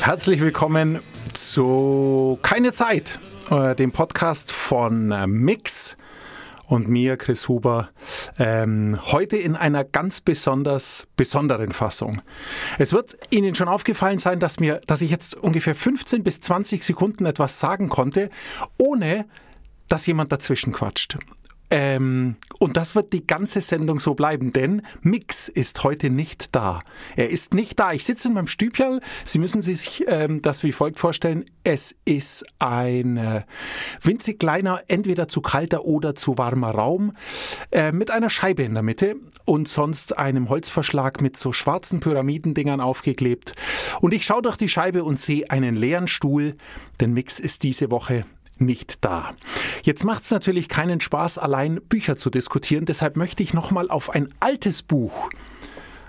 Herzlich willkommen zu Keine Zeit, äh, dem Podcast von äh, Mix und mir, Chris Huber, ähm, heute in einer ganz besonders besonderen Fassung. Es wird Ihnen schon aufgefallen sein, dass mir, dass ich jetzt ungefähr 15 bis 20 Sekunden etwas sagen konnte, ohne dass jemand dazwischen quatscht. Ähm, und das wird die ganze Sendung so bleiben, denn Mix ist heute nicht da. Er ist nicht da. Ich sitze in meinem Stübchen. Sie müssen sich ähm, das wie folgt vorstellen. Es ist ein äh, winzig kleiner, entweder zu kalter oder zu warmer Raum äh, mit einer Scheibe in der Mitte und sonst einem Holzverschlag mit so schwarzen Pyramidendingern aufgeklebt. Und ich schaue durch die Scheibe und sehe einen leeren Stuhl, denn Mix ist diese Woche nicht da. Jetzt macht es natürlich keinen Spaß, allein Bücher zu diskutieren, deshalb möchte ich nochmal auf ein altes Buch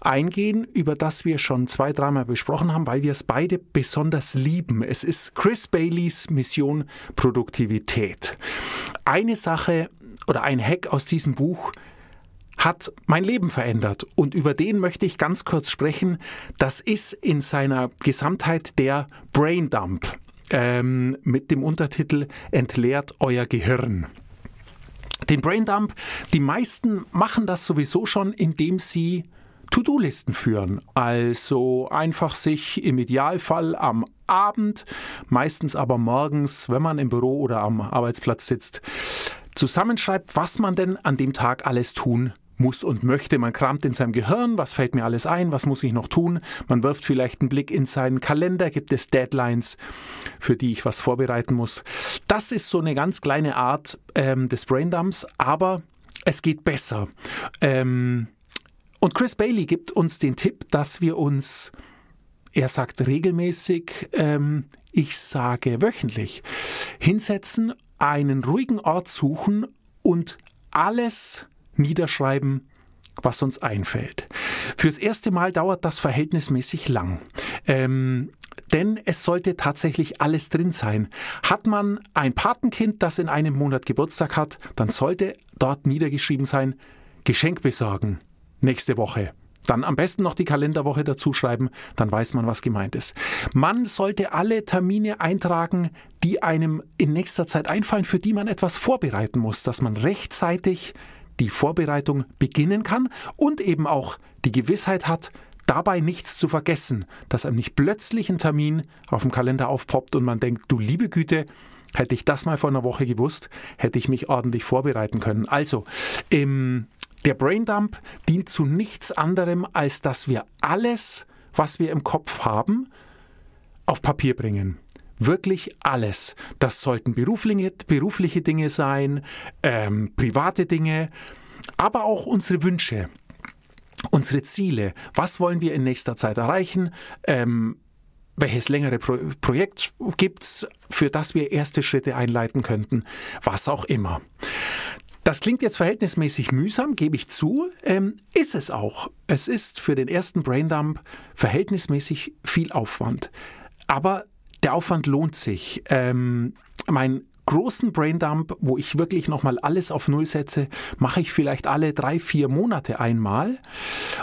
eingehen, über das wir schon zwei, dreimal besprochen haben, weil wir es beide besonders lieben. Es ist Chris Baileys Mission Produktivität. Eine Sache oder ein Hack aus diesem Buch hat mein Leben verändert und über den möchte ich ganz kurz sprechen. Das ist in seiner Gesamtheit der Brain Dump ähm, mit dem Untertitel Entleert euer Gehirn. Den Braindump, die meisten machen das sowieso schon, indem sie To-Do-Listen führen. Also einfach sich im Idealfall am Abend, meistens aber morgens, wenn man im Büro oder am Arbeitsplatz sitzt, zusammenschreibt, was man denn an dem Tag alles tun muss und möchte. Man kramt in seinem Gehirn, was fällt mir alles ein, was muss ich noch tun. Man wirft vielleicht einen Blick in seinen Kalender, gibt es Deadlines, für die ich was vorbereiten muss. Das ist so eine ganz kleine Art ähm, des Braindumps, aber es geht besser. Ähm, und Chris Bailey gibt uns den Tipp, dass wir uns, er sagt regelmäßig, ähm, ich sage wöchentlich, hinsetzen, einen ruhigen Ort suchen und alles niederschreiben, was uns einfällt. Fürs erste Mal dauert das verhältnismäßig lang. Ähm, denn es sollte tatsächlich alles drin sein. Hat man ein Patenkind, das in einem Monat Geburtstag hat, dann sollte dort niedergeschrieben sein, Geschenk besorgen. Nächste Woche. Dann am besten noch die Kalenderwoche dazu schreiben, dann weiß man, was gemeint ist. Man sollte alle Termine eintragen, die einem in nächster Zeit einfallen, für die man etwas vorbereiten muss, dass man rechtzeitig die Vorbereitung beginnen kann und eben auch die Gewissheit hat, dabei nichts zu vergessen, dass einem nicht plötzlich ein Termin auf dem Kalender aufpoppt und man denkt, du liebe Güte, hätte ich das mal vor einer Woche gewusst, hätte ich mich ordentlich vorbereiten können. Also, ähm, der Braindump dient zu nichts anderem, als dass wir alles, was wir im Kopf haben, auf Papier bringen wirklich alles. Das sollten berufliche, berufliche Dinge sein, ähm, private Dinge, aber auch unsere Wünsche, unsere Ziele. Was wollen wir in nächster Zeit erreichen? Ähm, welches längere Pro Projekt es, für das wir erste Schritte einleiten könnten? Was auch immer. Das klingt jetzt verhältnismäßig mühsam, gebe ich zu, ähm, ist es auch. Es ist für den ersten Braindump verhältnismäßig viel Aufwand. Aber der Aufwand lohnt sich. Ähm, mein großen Braindump, wo ich wirklich nochmal alles auf Null setze, mache ich vielleicht alle drei, vier Monate einmal.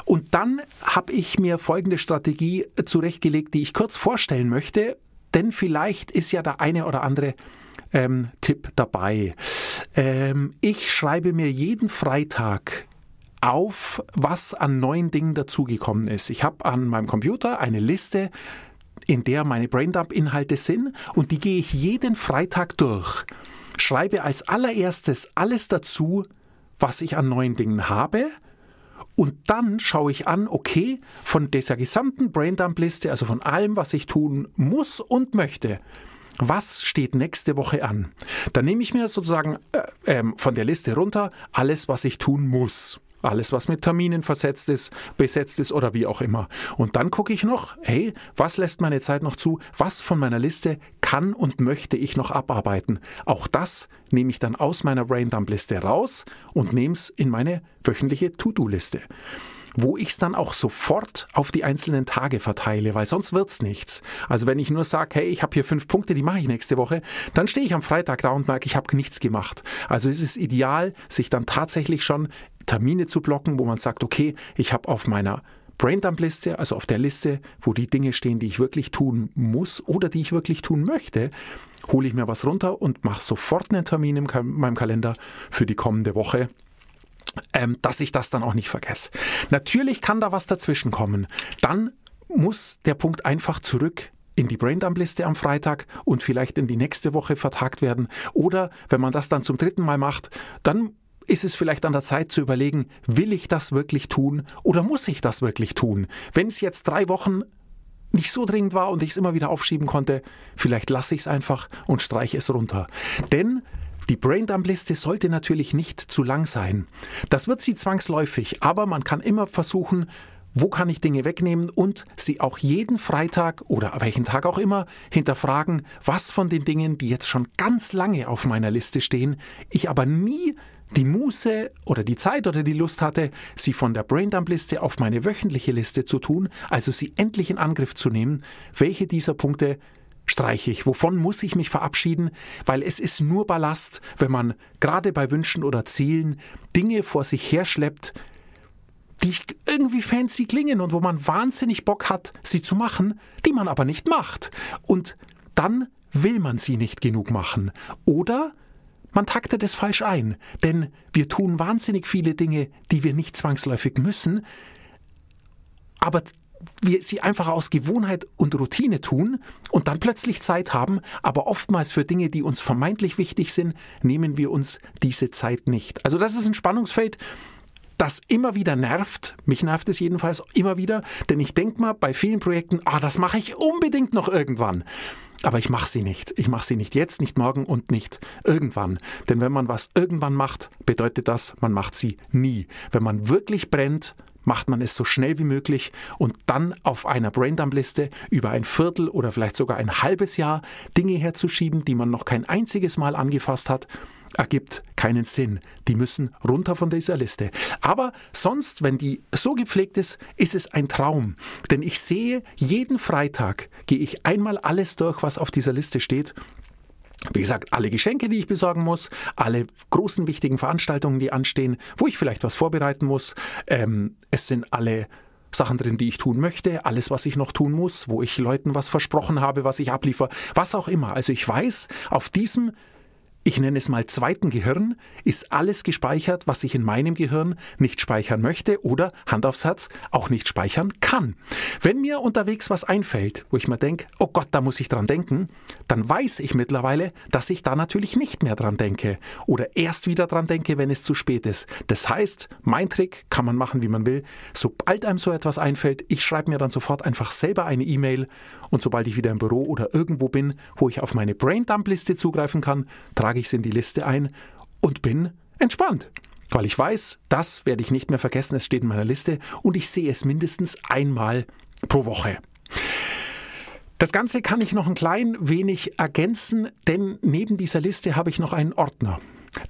Und dann habe ich mir folgende Strategie zurechtgelegt, die ich kurz vorstellen möchte, denn vielleicht ist ja der eine oder andere ähm, Tipp dabei. Ähm, ich schreibe mir jeden Freitag auf, was an neuen Dingen dazugekommen ist. Ich habe an meinem Computer eine Liste in der meine Braindump-Inhalte sind und die gehe ich jeden Freitag durch. Schreibe als allererstes alles dazu, was ich an neuen Dingen habe. Und dann schaue ich an, okay, von dieser gesamten Braindump-Liste, also von allem, was ich tun muss und möchte, was steht nächste Woche an? Dann nehme ich mir sozusagen äh, äh, von der Liste runter alles, was ich tun muss. Alles, was mit Terminen versetzt ist, besetzt ist oder wie auch immer. Und dann gucke ich noch, hey, was lässt meine Zeit noch zu? Was von meiner Liste kann und möchte ich noch abarbeiten? Auch das nehme ich dann aus meiner Braindump-Liste raus und nehme es in meine wöchentliche To-Do-Liste wo ich es dann auch sofort auf die einzelnen Tage verteile, weil sonst wird es nichts. Also wenn ich nur sage, hey, ich habe hier fünf Punkte, die mache ich nächste Woche, dann stehe ich am Freitag da und merke, ich habe nichts gemacht. Also es ist ideal, sich dann tatsächlich schon Termine zu blocken, wo man sagt, okay, ich habe auf meiner Braindump-Liste, also auf der Liste, wo die Dinge stehen, die ich wirklich tun muss oder die ich wirklich tun möchte, hole ich mir was runter und mache sofort einen Termin in meinem Kalender für die kommende Woche ähm, dass ich das dann auch nicht vergesse. Natürlich kann da was dazwischen kommen. Dann muss der Punkt einfach zurück in die Braindump-Liste am Freitag und vielleicht in die nächste Woche vertagt werden. Oder wenn man das dann zum dritten Mal macht, dann ist es vielleicht an der Zeit zu überlegen, will ich das wirklich tun oder muss ich das wirklich tun? Wenn es jetzt drei Wochen nicht so dringend war und ich es immer wieder aufschieben konnte, vielleicht lasse ich es einfach und streiche es runter. Denn die Braindump-Liste sollte natürlich nicht zu lang sein. Das wird sie zwangsläufig, aber man kann immer versuchen, wo kann ich Dinge wegnehmen und sie auch jeden Freitag oder welchen Tag auch immer hinterfragen, was von den Dingen, die jetzt schon ganz lange auf meiner Liste stehen, ich aber nie die Muße oder die Zeit oder die Lust hatte, sie von der Braindump-Liste auf meine wöchentliche Liste zu tun, also sie endlich in Angriff zu nehmen, welche dieser Punkte streiche ich? Wovon muss ich mich verabschieden? Weil es ist nur Ballast, wenn man gerade bei Wünschen oder Zielen Dinge vor sich herschleppt, die irgendwie fancy klingen und wo man wahnsinnig Bock hat, sie zu machen, die man aber nicht macht. Und dann will man sie nicht genug machen. Oder man taktet es falsch ein, denn wir tun wahnsinnig viele Dinge, die wir nicht zwangsläufig müssen, aber wir sie einfach aus Gewohnheit und Routine tun und dann plötzlich Zeit haben, aber oftmals für Dinge, die uns vermeintlich wichtig sind, nehmen wir uns diese Zeit nicht. Also das ist ein Spannungsfeld, das immer wieder nervt. Mich nervt es jedenfalls immer wieder, denn ich denke mal bei vielen Projekten, ah, das mache ich unbedingt noch irgendwann. Aber ich mache sie nicht. Ich mache sie nicht jetzt, nicht morgen und nicht irgendwann. Denn wenn man was irgendwann macht, bedeutet das, man macht sie nie. Wenn man wirklich brennt, macht man es so schnell wie möglich und dann auf einer Braindump-Liste über ein Viertel oder vielleicht sogar ein halbes Jahr Dinge herzuschieben, die man noch kein einziges Mal angefasst hat, ergibt keinen Sinn. Die müssen runter von dieser Liste. Aber sonst, wenn die so gepflegt ist, ist es ein Traum. Denn ich sehe, jeden Freitag gehe ich einmal alles durch, was auf dieser Liste steht wie gesagt, alle Geschenke, die ich besorgen muss, alle großen wichtigen Veranstaltungen, die anstehen, wo ich vielleicht was vorbereiten muss. Ähm, es sind alle Sachen drin, die ich tun möchte, alles, was ich noch tun muss, wo ich Leuten was versprochen habe, was ich abliefere, was auch immer. Also ich weiß, auf diesem ich nenne es mal zweiten Gehirn, ist alles gespeichert, was ich in meinem Gehirn nicht speichern möchte oder, Hand aufs Herz, auch nicht speichern kann. Wenn mir unterwegs was einfällt, wo ich mir denke, oh Gott, da muss ich dran denken, dann weiß ich mittlerweile, dass ich da natürlich nicht mehr dran denke oder erst wieder dran denke, wenn es zu spät ist. Das heißt, mein Trick kann man machen, wie man will. Sobald einem so etwas einfällt, ich schreibe mir dann sofort einfach selber eine E-Mail und sobald ich wieder im Büro oder irgendwo bin, wo ich auf meine Braindump-Liste zugreifen kann, trage trage ich es in die Liste ein und bin entspannt. Weil ich weiß, das werde ich nicht mehr vergessen, es steht in meiner Liste und ich sehe es mindestens einmal pro Woche. Das Ganze kann ich noch ein klein wenig ergänzen, denn neben dieser Liste habe ich noch einen Ordner.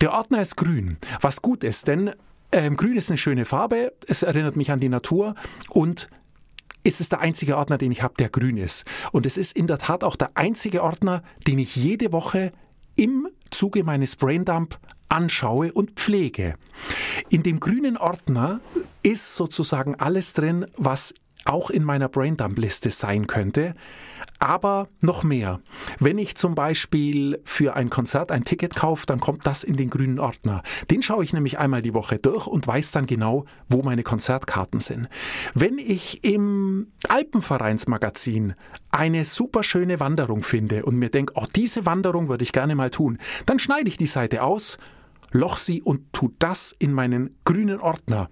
Der Ordner ist grün, was gut ist, denn ähm, grün ist eine schöne Farbe, es erinnert mich an die Natur und es ist der einzige Ordner, den ich habe, der grün ist. Und es ist in der Tat auch der einzige Ordner, den ich jede Woche im Zuge meines Braindump anschaue und pflege. In dem grünen Ordner ist sozusagen alles drin, was auch in meiner Braindump-Liste sein könnte. Aber noch mehr. Wenn ich zum Beispiel für ein Konzert ein Ticket kaufe, dann kommt das in den grünen Ordner. Den schaue ich nämlich einmal die Woche durch und weiß dann genau, wo meine Konzertkarten sind. Wenn ich im Alpenvereinsmagazin eine super schöne Wanderung finde und mir denke, oh, diese Wanderung würde ich gerne mal tun, dann schneide ich die Seite aus, loch sie und tu das in meinen grünen Ordner.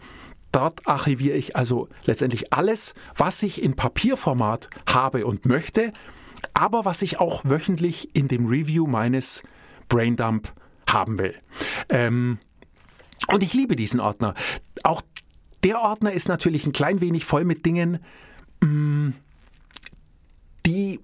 Dort archiviere ich also letztendlich alles, was ich in Papierformat habe und möchte, aber was ich auch wöchentlich in dem Review meines Braindump haben will. Ähm, und ich liebe diesen Ordner. Auch der Ordner ist natürlich ein klein wenig voll mit Dingen, mm, die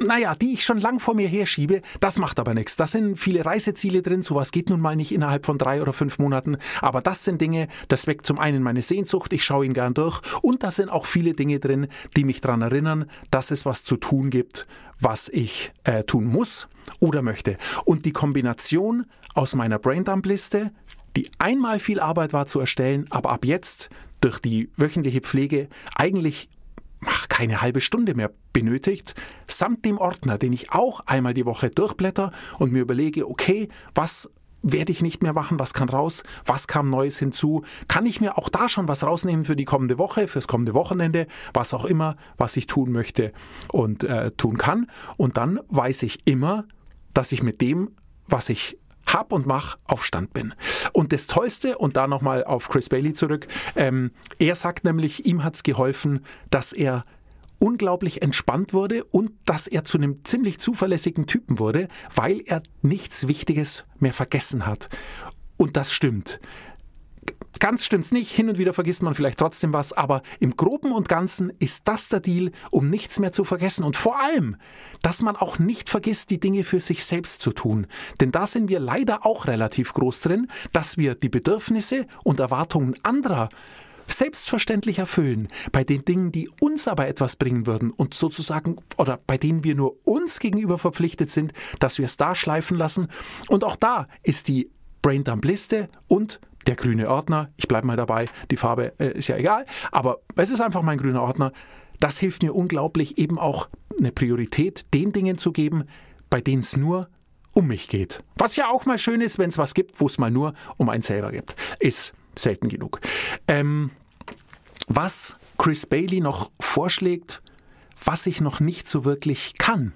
naja, die ich schon lang vor mir herschiebe, das macht aber nichts. Da sind viele Reiseziele drin, sowas geht nun mal nicht innerhalb von drei oder fünf Monaten, aber das sind Dinge, das weckt zum einen meine Sehnsucht, ich schaue ihn gern durch und da sind auch viele Dinge drin, die mich daran erinnern, dass es was zu tun gibt, was ich äh, tun muss oder möchte. Und die Kombination aus meiner Braindump-Liste, die einmal viel Arbeit war zu erstellen, aber ab jetzt durch die wöchentliche Pflege eigentlich ach, keine halbe Stunde mehr benötigt, samt dem Ordner, den ich auch einmal die Woche durchblätter und mir überlege, okay, was werde ich nicht mehr machen, was kann raus, was kam Neues hinzu, kann ich mir auch da schon was rausnehmen für die kommende Woche, fürs kommende Wochenende, was auch immer, was ich tun möchte und äh, tun kann. Und dann weiß ich immer, dass ich mit dem, was ich hab und mach auf Stand bin. Und das Tollste, und da nochmal auf Chris Bailey zurück, ähm, er sagt nämlich, ihm hat's geholfen, dass er unglaublich entspannt wurde und dass er zu einem ziemlich zuverlässigen Typen wurde, weil er nichts Wichtiges mehr vergessen hat. Und das stimmt. Ganz stimmt's nicht, hin und wieder vergisst man vielleicht trotzdem was, aber im Groben und Ganzen ist das der Deal, um nichts mehr zu vergessen und vor allem, dass man auch nicht vergisst, die Dinge für sich selbst zu tun. Denn da sind wir leider auch relativ groß drin, dass wir die Bedürfnisse und Erwartungen anderer selbstverständlich erfüllen, bei den Dingen, die uns aber etwas bringen würden und sozusagen oder bei denen wir nur uns gegenüber verpflichtet sind, dass wir es da schleifen lassen. Und auch da ist die Braindump-Liste und der grüne Ordner, ich bleibe mal dabei, die Farbe äh, ist ja egal, aber es ist einfach mein grüner Ordner. Das hilft mir unglaublich, eben auch eine Priorität den Dingen zu geben, bei denen es nur um mich geht. Was ja auch mal schön ist, wenn es was gibt, wo es mal nur um einen selber gibt. Ist selten genug. Ähm, was Chris Bailey noch vorschlägt, was ich noch nicht so wirklich kann,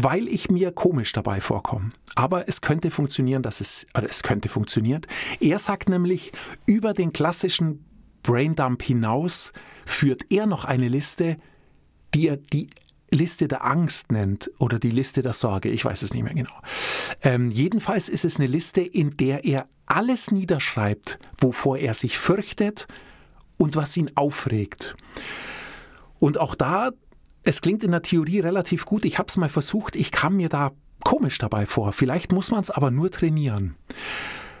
weil ich mir komisch dabei vorkomme. Aber es könnte funktionieren, dass es, oder es könnte funktionieren. Er sagt nämlich, über den klassischen Braindump hinaus führt er noch eine Liste, die er die Liste der Angst nennt oder die Liste der Sorge, ich weiß es nicht mehr genau. Ähm, jedenfalls ist es eine Liste, in der er alles niederschreibt, wovor er sich fürchtet und was ihn aufregt. Und auch da, es klingt in der Theorie relativ gut, ich habe es mal versucht, ich kam mir da komisch dabei vor. Vielleicht muss man es aber nur trainieren.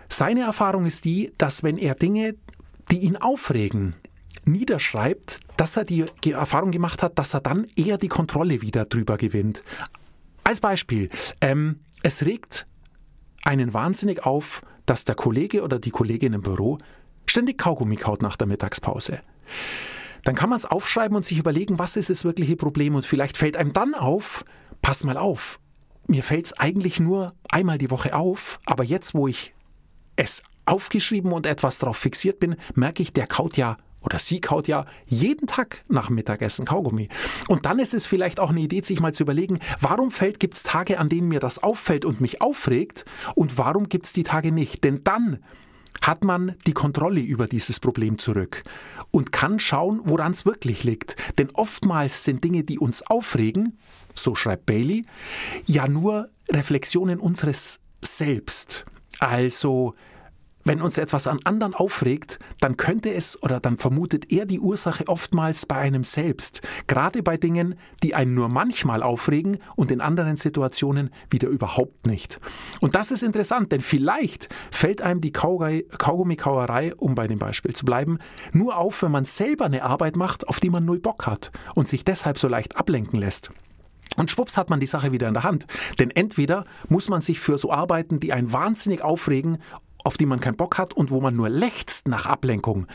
Seine Erfahrung ist die, dass wenn er Dinge, die ihn aufregen, niederschreibt, dass er die Erfahrung gemacht hat, dass er dann eher die Kontrolle wieder drüber gewinnt. Als Beispiel, ähm, es regt einen wahnsinnig auf, dass der Kollege oder die Kollegin im Büro ständig Kaugummi kaut nach der Mittagspause. Dann kann man es aufschreiben und sich überlegen, was ist das wirkliche Problem und vielleicht fällt einem dann auf, pass mal auf, mir fällt es eigentlich nur einmal die Woche auf, aber jetzt, wo ich es aufgeschrieben und etwas darauf fixiert bin, merke ich, der kaut ja oder sie kaut ja jeden Tag nach Mittagessen Kaugummi. Und dann ist es vielleicht auch eine Idee, sich mal zu überlegen, warum gibt es Tage, an denen mir das auffällt und mich aufregt und warum gibt es die Tage nicht? Denn dann hat man die Kontrolle über dieses Problem zurück und kann schauen, woran es wirklich liegt. Denn oftmals sind Dinge, die uns aufregen, so schreibt Bailey, ja nur Reflexionen unseres Selbst. Also wenn uns etwas an anderen aufregt, dann könnte es oder dann vermutet er die Ursache oftmals bei einem selbst. Gerade bei Dingen, die einen nur manchmal aufregen und in anderen Situationen wieder überhaupt nicht. Und das ist interessant, denn vielleicht fällt einem die Kaugummikauerei, um bei dem Beispiel zu bleiben, nur auf, wenn man selber eine Arbeit macht, auf die man null Bock hat und sich deshalb so leicht ablenken lässt. Und schwupps hat man die Sache wieder in der Hand. Denn entweder muss man sich für so Arbeiten, die einen wahnsinnig aufregen auf die man keinen Bock hat und wo man nur lechzt nach Ablenkung,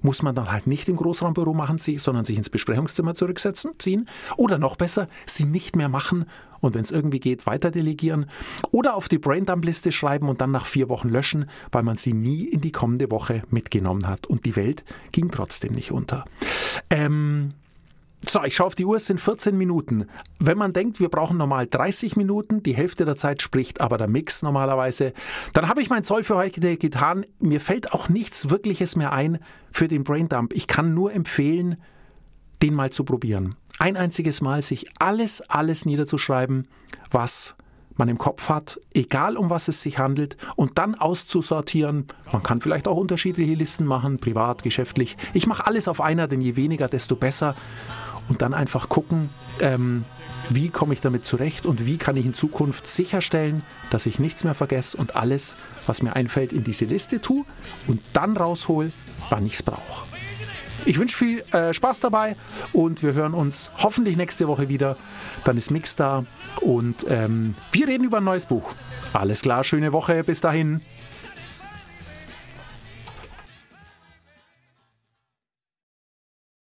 muss man dann halt nicht im Großraumbüro machen, sondern sich ins Besprechungszimmer zurücksetzen, ziehen oder noch besser, sie nicht mehr machen und wenn es irgendwie geht, weiter delegieren oder auf die Braindump-Liste schreiben und dann nach vier Wochen löschen, weil man sie nie in die kommende Woche mitgenommen hat und die Welt ging trotzdem nicht unter. Ähm, so, ich schaue auf die Uhr, es sind 14 Minuten. Wenn man denkt, wir brauchen normal 30 Minuten, die Hälfte der Zeit spricht aber der Mix normalerweise, dann habe ich mein Zoll für heute getan. Mir fällt auch nichts Wirkliches mehr ein für den Braindump. Ich kann nur empfehlen, den mal zu probieren. Ein einziges Mal sich alles, alles niederzuschreiben, was man im Kopf hat, egal um was es sich handelt, und dann auszusortieren. Man kann vielleicht auch unterschiedliche Listen machen, privat, geschäftlich. Ich mache alles auf einer, denn je weniger, desto besser und dann einfach gucken, ähm, wie komme ich damit zurecht und wie kann ich in Zukunft sicherstellen, dass ich nichts mehr vergesse und alles, was mir einfällt, in diese Liste tue und dann raushol, wann ich es brauche. Ich wünsche viel äh, Spaß dabei und wir hören uns hoffentlich nächste Woche wieder. Dann ist Mix da und ähm, wir reden über ein neues Buch. Alles klar, schöne Woche, bis dahin.